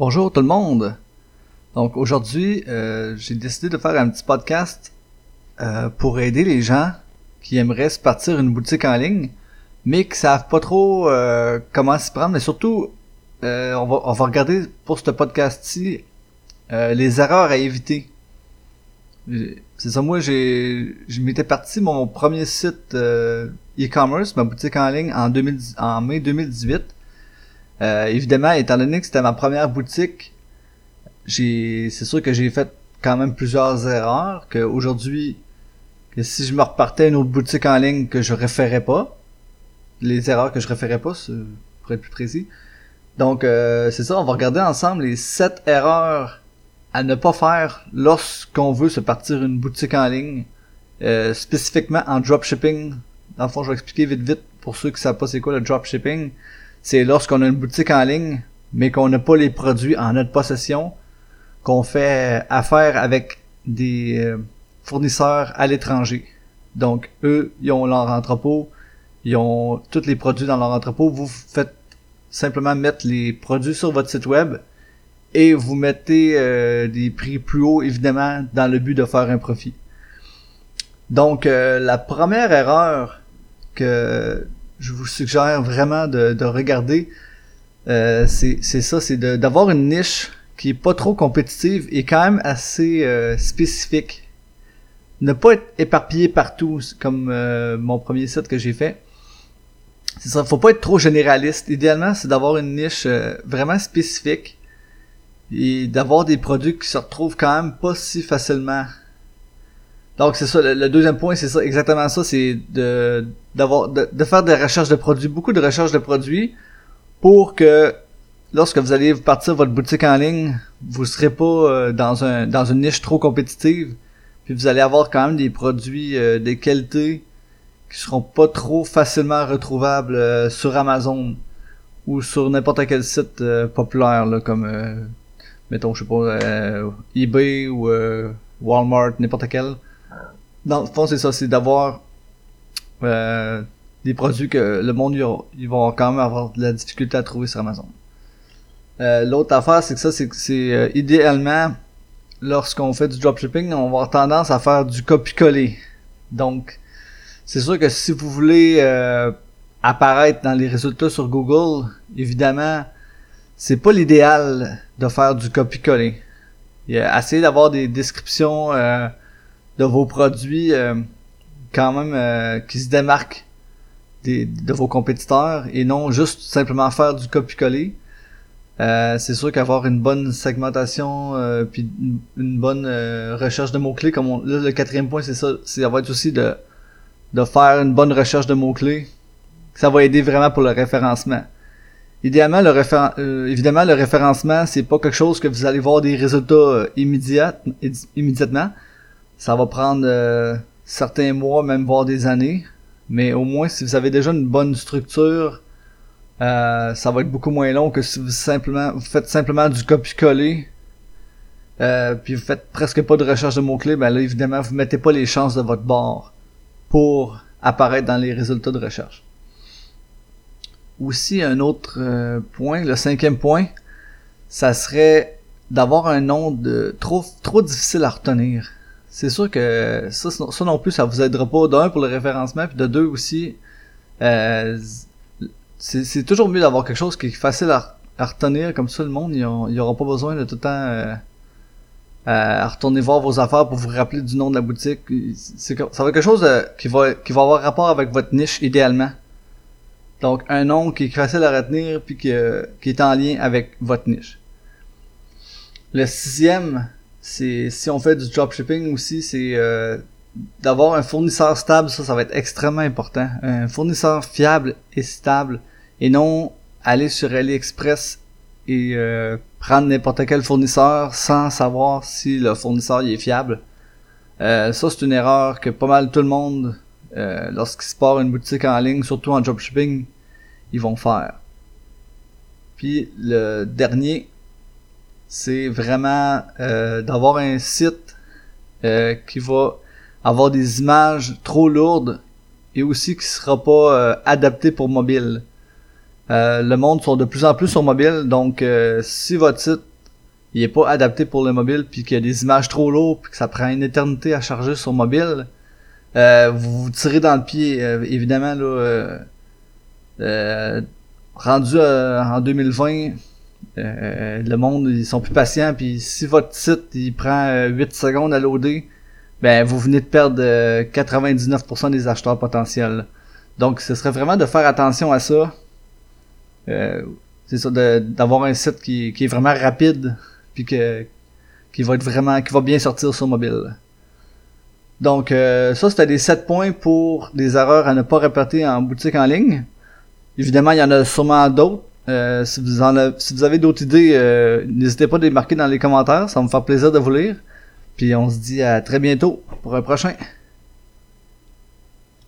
Bonjour tout le monde. Donc aujourd'hui, euh, j'ai décidé de faire un petit podcast euh, pour aider les gens qui aimeraient se partir une boutique en ligne, mais qui savent pas trop euh, comment s'y prendre. Mais surtout, euh, on, va, on va regarder pour ce podcast-ci les erreurs à éviter. C'est ça, moi j'ai je m'étais parti mon premier site e-commerce, ma boutique en ligne en 2010, en mai 2018. Euh, évidemment, étant donné que c'était ma première boutique, j'ai c'est sûr que j'ai fait quand même plusieurs erreurs que aujourd'hui que si je me repartais une autre boutique en ligne que je référais pas les erreurs que je référais pas pour être plus précis. Donc euh, c'est ça on va regarder ensemble les 7 erreurs à ne pas faire lorsqu'on veut se partir une boutique en ligne euh, spécifiquement en dropshipping. Dans le fond je vais expliquer vite vite pour ceux qui savent pas c'est quoi le dropshipping c'est lorsqu'on a une boutique en ligne mais qu'on n'a pas les produits en notre possession qu'on fait affaire avec des euh, fournisseurs à l'étranger. Donc, eux, ils ont leur entrepôt, ils ont tous les produits dans leur entrepôt. Vous faites simplement mettre les produits sur votre site web et vous mettez euh, des prix plus hauts, évidemment, dans le but de faire un profit. Donc, euh, la première erreur que je vous suggère vraiment de, de regarder, euh, c'est ça, c'est d'avoir une niche qui est pas trop compétitive et quand même assez euh, spécifique. Ne pas être éparpillé partout, comme euh, mon premier site que j'ai fait. C'est ça, faut pas être trop généraliste. Idéalement, c'est d'avoir une niche euh, vraiment spécifique et d'avoir des produits qui se retrouvent quand même pas si facilement. Donc c'est ça, le, deuxième point, c'est ça, exactement ça, c'est de d'avoir de, de faire des recherches de produits, beaucoup de recherches de produits pour que lorsque vous allez partir votre boutique en ligne, vous serez pas euh, dans un dans une niche trop compétitive, puis vous allez avoir quand même des produits euh, de qualité qui seront pas trop facilement retrouvables euh, sur Amazon ou sur n'importe quel site populaire là, comme mettons je sais pas eBay ou Walmart n'importe quel. Dans le fond c'est ça, c'est d'avoir euh, des produits que le monde ils ont- ils vont quand même avoir de la difficulté à trouver sur Amazon. Euh, L'autre affaire, c'est que ça, c'est que c'est euh, idéalement, lorsqu'on fait du dropshipping, on va avoir tendance à faire du copie-coller. Donc, c'est sûr que si vous voulez euh, apparaître dans les résultats sur Google, évidemment, c'est pas l'idéal de faire du copie-coller. Essayez d'avoir des descriptions euh, de vos produits euh, quand même euh, qui se démarquent de vos compétiteurs et non juste simplement faire du copie-coller. Euh, c'est sûr qu'avoir une bonne segmentation puis une, bonne recherche de mots-clés, comme on, le quatrième point, c'est ça, c'est avoir aussi de, de faire une bonne recherche de mots-clés. Ça va aider vraiment pour le référencement. Idéalement, le évidemment, le référencement, c'est pas quelque chose que vous allez voir des résultats immédiatement. Ça va prendre euh, certains mois, même voire des années. Mais au moins, si vous avez déjà une bonne structure, euh, ça va être beaucoup moins long que si vous simplement vous faites simplement du copier-coller. Euh, puis vous faites presque pas de recherche de mots-clés, ben là évidemment vous mettez pas les chances de votre bord pour apparaître dans les résultats de recherche. Aussi un autre euh, point, le cinquième point, ça serait d'avoir un nom de trop trop difficile à retenir. C'est sûr que ça, ça non plus, ça vous aidera pas d'un pour le référencement, puis de deux aussi, euh, c'est toujours mieux d'avoir quelque chose qui est facile à, retenir, comme ça le monde, il n'y aura pas besoin de tout le temps euh, à retourner voir vos affaires pour vous rappeler du nom de la boutique. Ça va être quelque chose euh, qui va qui va avoir rapport avec votre niche idéalement. Donc un nom qui est facile à retenir puis qui est en lien avec votre niche. Le sixième, c'est si on fait du dropshipping aussi, c'est euh, d'avoir un fournisseur stable, ça, ça va être extrêmement important. Un fournisseur fiable et stable, et non aller sur AliExpress et euh, prendre n'importe quel fournisseur sans savoir si le fournisseur il est fiable. Euh, ça, c'est une erreur que pas mal tout le monde, euh, lorsqu'ils se part une boutique en ligne, surtout en dropshipping, ils vont faire. Puis le dernier, c'est vraiment euh, d'avoir un site euh, qui va avoir des images trop lourdes et aussi qui sera pas euh, adapté pour mobile. Euh, le monde sont de plus en plus sur mobile, donc euh, si votre site il est pas adapté pour le mobile, puis qu'il y a des images trop lourdes, puis que ça prend une éternité à charger sur mobile, euh, vous vous tirez dans le pied. Évidemment, là, rendu en 2020, le monde, ils sont plus patients, puis si votre site, il prend 8 secondes à loader, ben vous venez de perdre 99% des acheteurs potentiels. Donc, ce serait vraiment de faire attention à ça. c'est ça, d'avoir un site qui, qui est vraiment rapide puis que qui va être vraiment qui va bien sortir sur mobile. Donc euh, ça c'était des 7 points pour des erreurs à ne pas répéter en boutique en ligne. Évidemment, il y en a sûrement d'autres. Euh, si, vous en si vous avez d'autres idées, euh, n'hésitez pas à les marquer dans les commentaires, ça va me faire plaisir de vous lire. Puis on se dit à très bientôt pour un prochain.